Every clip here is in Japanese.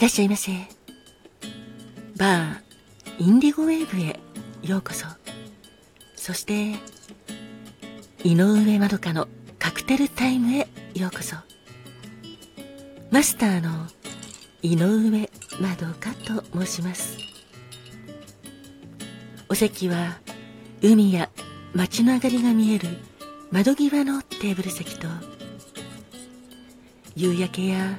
いらっしゃいませ。バーインディゴウェーブへ。ようこそ。そして井上まどかのカクテルタイムへ。ようこそ。マスターの井上まどかと申します。お席は海や街の明かりが見える窓際のテーブル席と夕焼けや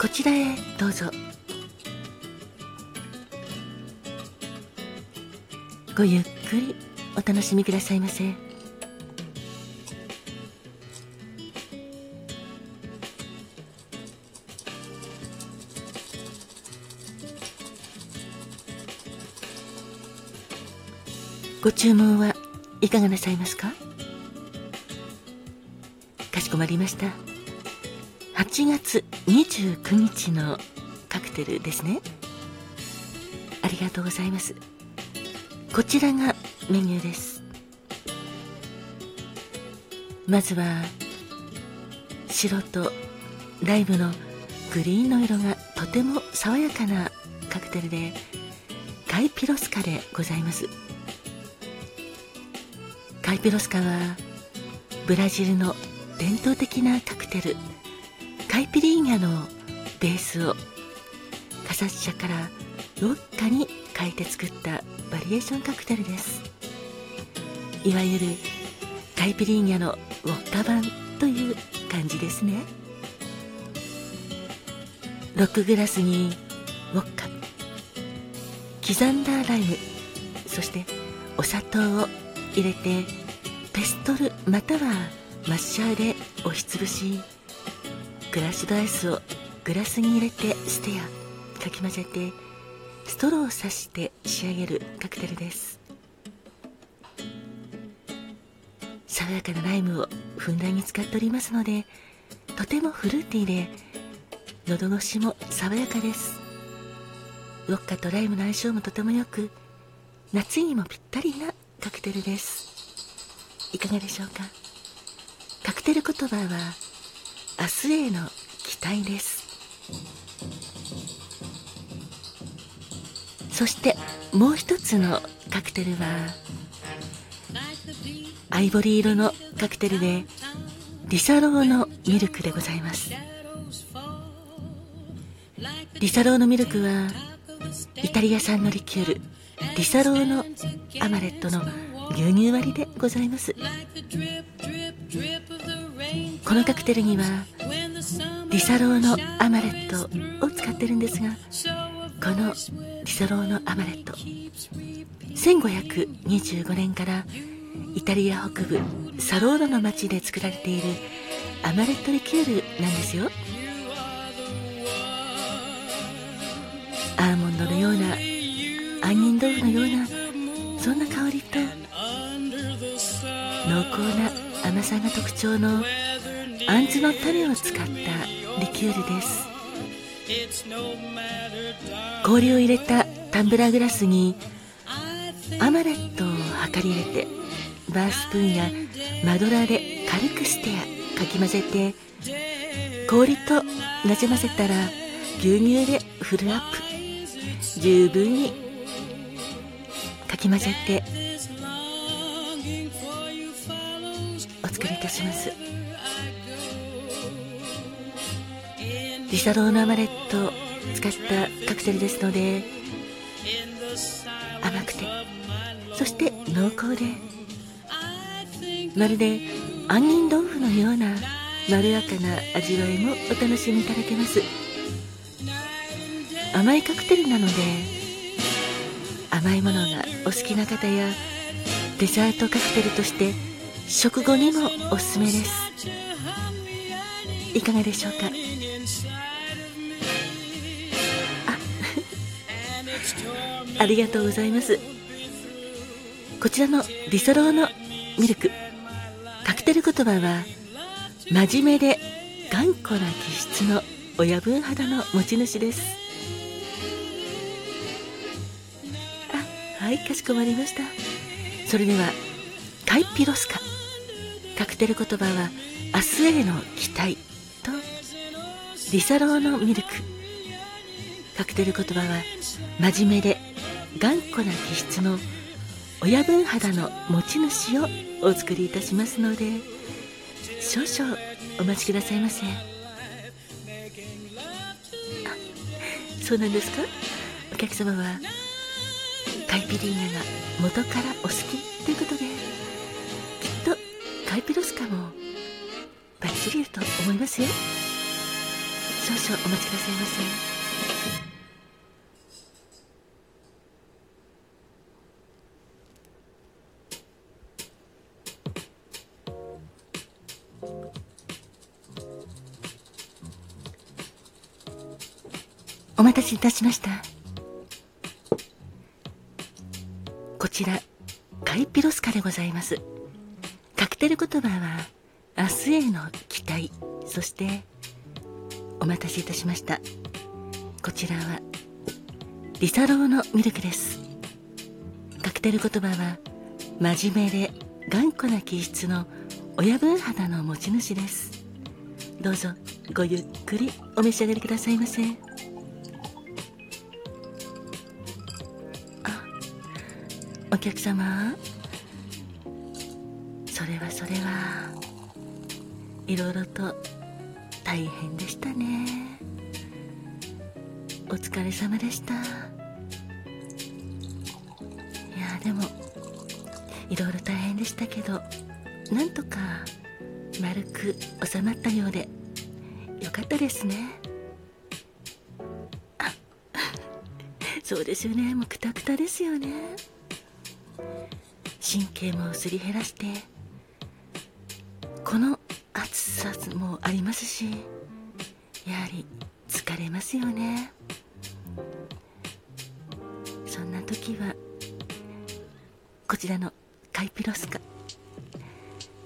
こちらへどうぞ。ごゆっくりお楽しみくださいませ。ご注文はいかがなさいますか？かしこまりました。8月29日のカクテルですね。ありがとうございます。こちらがメニューです。まずは白とライムのグリーンの色がとても爽やかなカクテルでカイピロスカでございます。カイピロスカはブラジルの伝統的なカクテル。カイピリーニャのベースをカサッシャからウォッカに変えて作ったバリエーションカクテルです。いわゆるカイピリーニャのウォッカ版という感じですね。ロックグラスにウォッカ。刻んだライム。そしてお砂糖を入れてペストルまたはマッシャーで押しつぶし。クラッシュドアイスをグラスに入れてステアかき混ぜてストローを刺して仕上げるカクテルです。爽やかなライムをふんだんに使っておりますのでとてもフルーティーで喉越しも爽やかです。ウォッカとライムの相性もとても良く夏にもぴったりなカクテルです。いかがでしょうか？カクテル言葉は明日への期待です。そしてもう一つのカクテルはアイボリー色のカクテルでディサローノミルクでございます。ディサローノミルクはイタリア産のリキュールディサローノアマレットの牛乳割りでございます。このカクテルにはディサローノアマレットを使ってるんですがこのディサローノアマレット1525年からイタリア北部サローノの町で作られているアマレットリキュールなんですよ。アーモンドのような杏仁豆腐のようなそんな香りと濃厚な甘さが特徴のあんずの種を使ったリキュールです。氷を入れたタンブラーグラスにアマレットを量り入れてバースプーンやマドラーで軽くステアかき混ぜて氷となじませたら牛乳でフルアップ。十分にかき混ぜてお作りいたします。リサローのアマレットを使ったカクテルですので甘くてそして濃厚でまるで杏仁豆腐のようなまろやかな味わいもお楽しみいただけます。甘いカクテルなので甘いものがお好きな方やデザートカクテルとして食後にもおすすめです。いかがでしょうか？ありがとうございます。こちらのリソローのミルクカクテル言葉は真面目で頑固な気質の親分肌の持ち主です。あはいかしこまりました。それではカイピロスカカクテル言葉は明日への期待とリサローのミルクカクテル言葉は真面目で頑固な気質の親分肌の持ち主をお作りいたしますので少々お待ちくださいませ。そうなんですか？お客様はカイピリーナが元からお好きということできっとカイピロスカもバッチリだと思いますよ。少々お待ちくださいませ。お待たせいたしました。こちらカイピロスカでございます。カクテル言葉は明日への期待。そしてお待たせいたしました。こちらはリサローのミルクです。カクテル言葉は真面目で頑固な気質の親分肌の持ち主です。どうぞごゆっくりお召し上がりくださいませ。お客様。それはそれはいろいろと大変でしたね。お疲れ様でした。いやでもいろいろ大変でしたけどなんとか丸く収まったようでよかったですね。あ そうですよね。もうくたくたですよね。神経もすり減らしてこの暑さもありますしやはり疲れますよねそんな時はこちらのカイピロスカ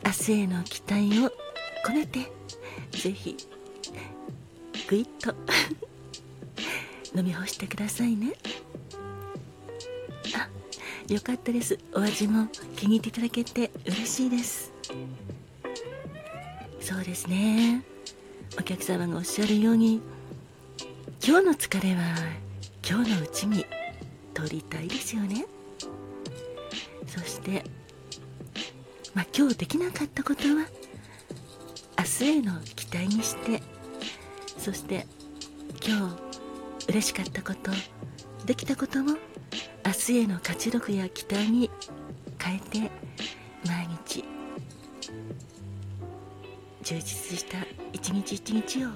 明日への期待を込めてぜひぐいっと 飲み干してくださいね。よかったです。お味も気に入っていただけて嬉しいです。そうですね。お客様がおっしゃるように今日の疲れは今日のうちに取りたいですよね。そしてまあ今日できなかったことは明日への期待にしてそして今日嬉しかったことできたことも明日への活力や期待に変えて毎日充実した一日一日を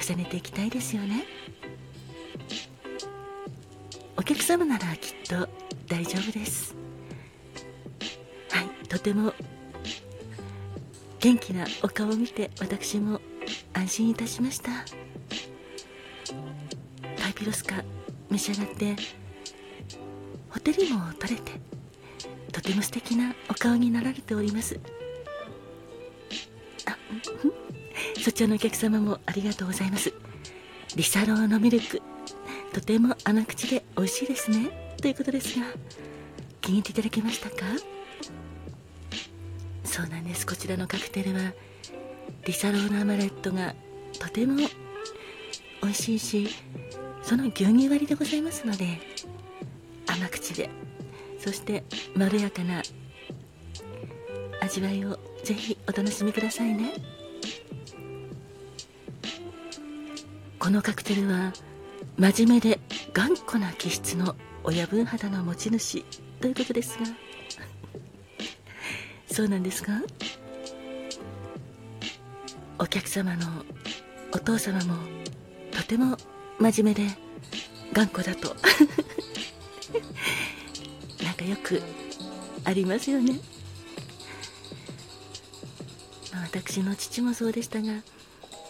重ねていきたいですよね。お客様ならきっと大丈夫です。はいとても元気なお顔を見て私も安心いたしました。パイピロスカ召し上がってホテルも取れてとても素敵なお顔になられております。あそちらのお客様もありがとうございます。リサローのミルクとても甘口で美味しいですね。ということですが気に入っていただけましたか？そうなんです。こちらのカクテルはリサローのアマレットがとても美味しいしその牛乳割りでございますので甘口で。そしてまろやかな味わいをぜひお楽しみくださいね。このカクテルは真面目で頑固な気質の親分肌の持ち主ということですが。そうなんですか？お客様のお父様もとても真面目で頑固だと。なんかよくありますよね、まあ、私の父もそうでしたが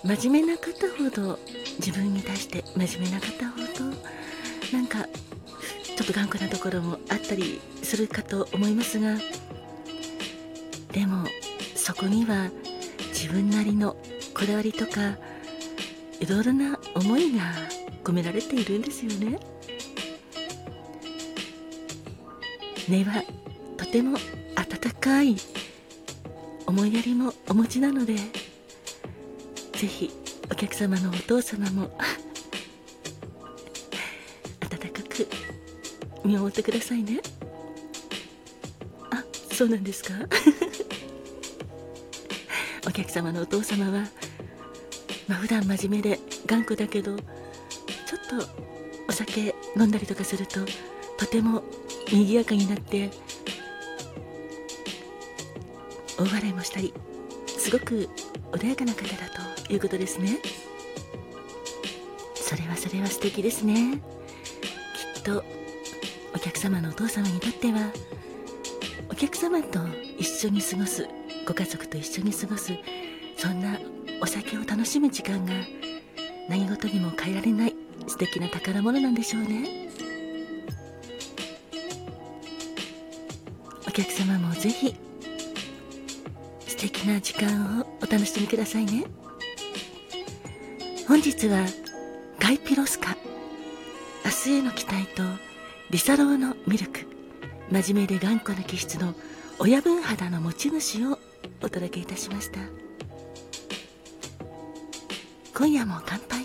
真面目な方ほど自分に対して真面目な方ほどなんかちょっと頑固なところもあったりするかと思いますがでもそこには自分なりのこだわりとかいろいろな思いが込められているんですよね。根はとても温かい思いやりもお持ちなのでぜひお客様のお父様も 温かく見守ってくださいね。あそうなんですか？お客様のお父様はまあ普段真面目で頑固だけどちょっとお酒飲んだりとかするととても賑やかになって大笑いもしたりすごく穏やかな方だということですね。それはそれは素敵ですね。きっとお客様のお父様にとってはお客様と一緒に過ごすご家族と一緒に過ごすそんなお酒を楽しむ時間が何事にも変えられない素敵な宝物なんでしょうねお客様もぜひ素敵な時間をお楽しみくださいね。本日はガイピロスカ明日への期待とリサローのミルク真面目で頑固な気質の親分肌の持ち主をお届けいたしました。今夜も乾杯。